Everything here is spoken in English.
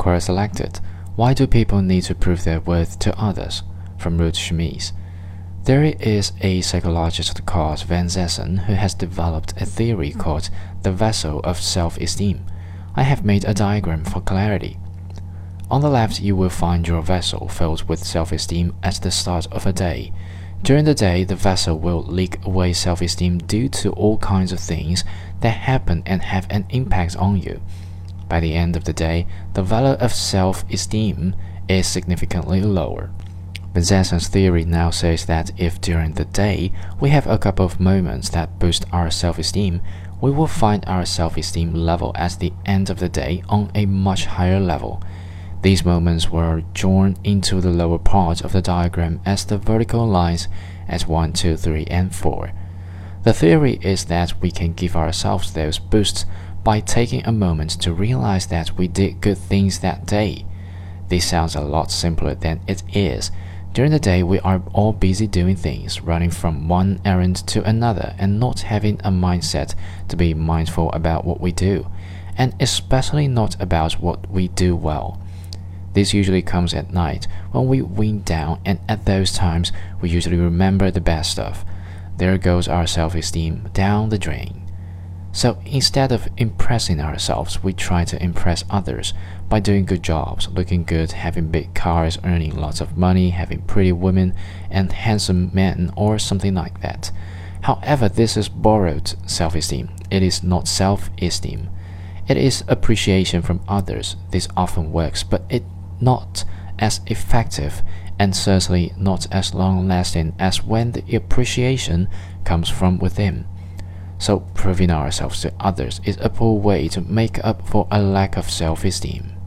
Query selected. Why do people need to prove their worth to others? From Ruth Schmitz. There is a psychologist called Van Zessen who has developed a theory called the vessel of self-esteem. I have made a diagram for clarity. On the left, you will find your vessel filled with self-esteem at the start of a day. During the day, the vessel will leak away self-esteem due to all kinds of things that happen and have an impact on you. By the end of the day, the value of self-esteem is significantly lower. Van theory now says that if during the day we have a couple of moments that boost our self-esteem, we will find our self-esteem level at the end of the day on a much higher level. These moments were drawn into the lower part of the diagram as the vertical lines at 1, 2, 3, and 4. The theory is that we can give ourselves those boosts by taking a moment to realize that we did good things that day. This sounds a lot simpler than it is during the day, we are all busy doing things, running from one errand to another, and not having a mindset to be mindful about what we do, and especially not about what we do well. This usually comes at night when we wind down, and at those times, we usually remember the bad stuff. There goes our self esteem down the drain. So instead of impressing ourselves, we try to impress others by doing good jobs, looking good, having big cars, earning lots of money, having pretty women and handsome men, or something like that. However, this is borrowed self esteem. It is not self esteem. It is appreciation from others. This often works, but it not as effective and certainly not as long lasting as when the appreciation comes from within. So, proving ourselves to others is a poor way to make up for a lack of self esteem.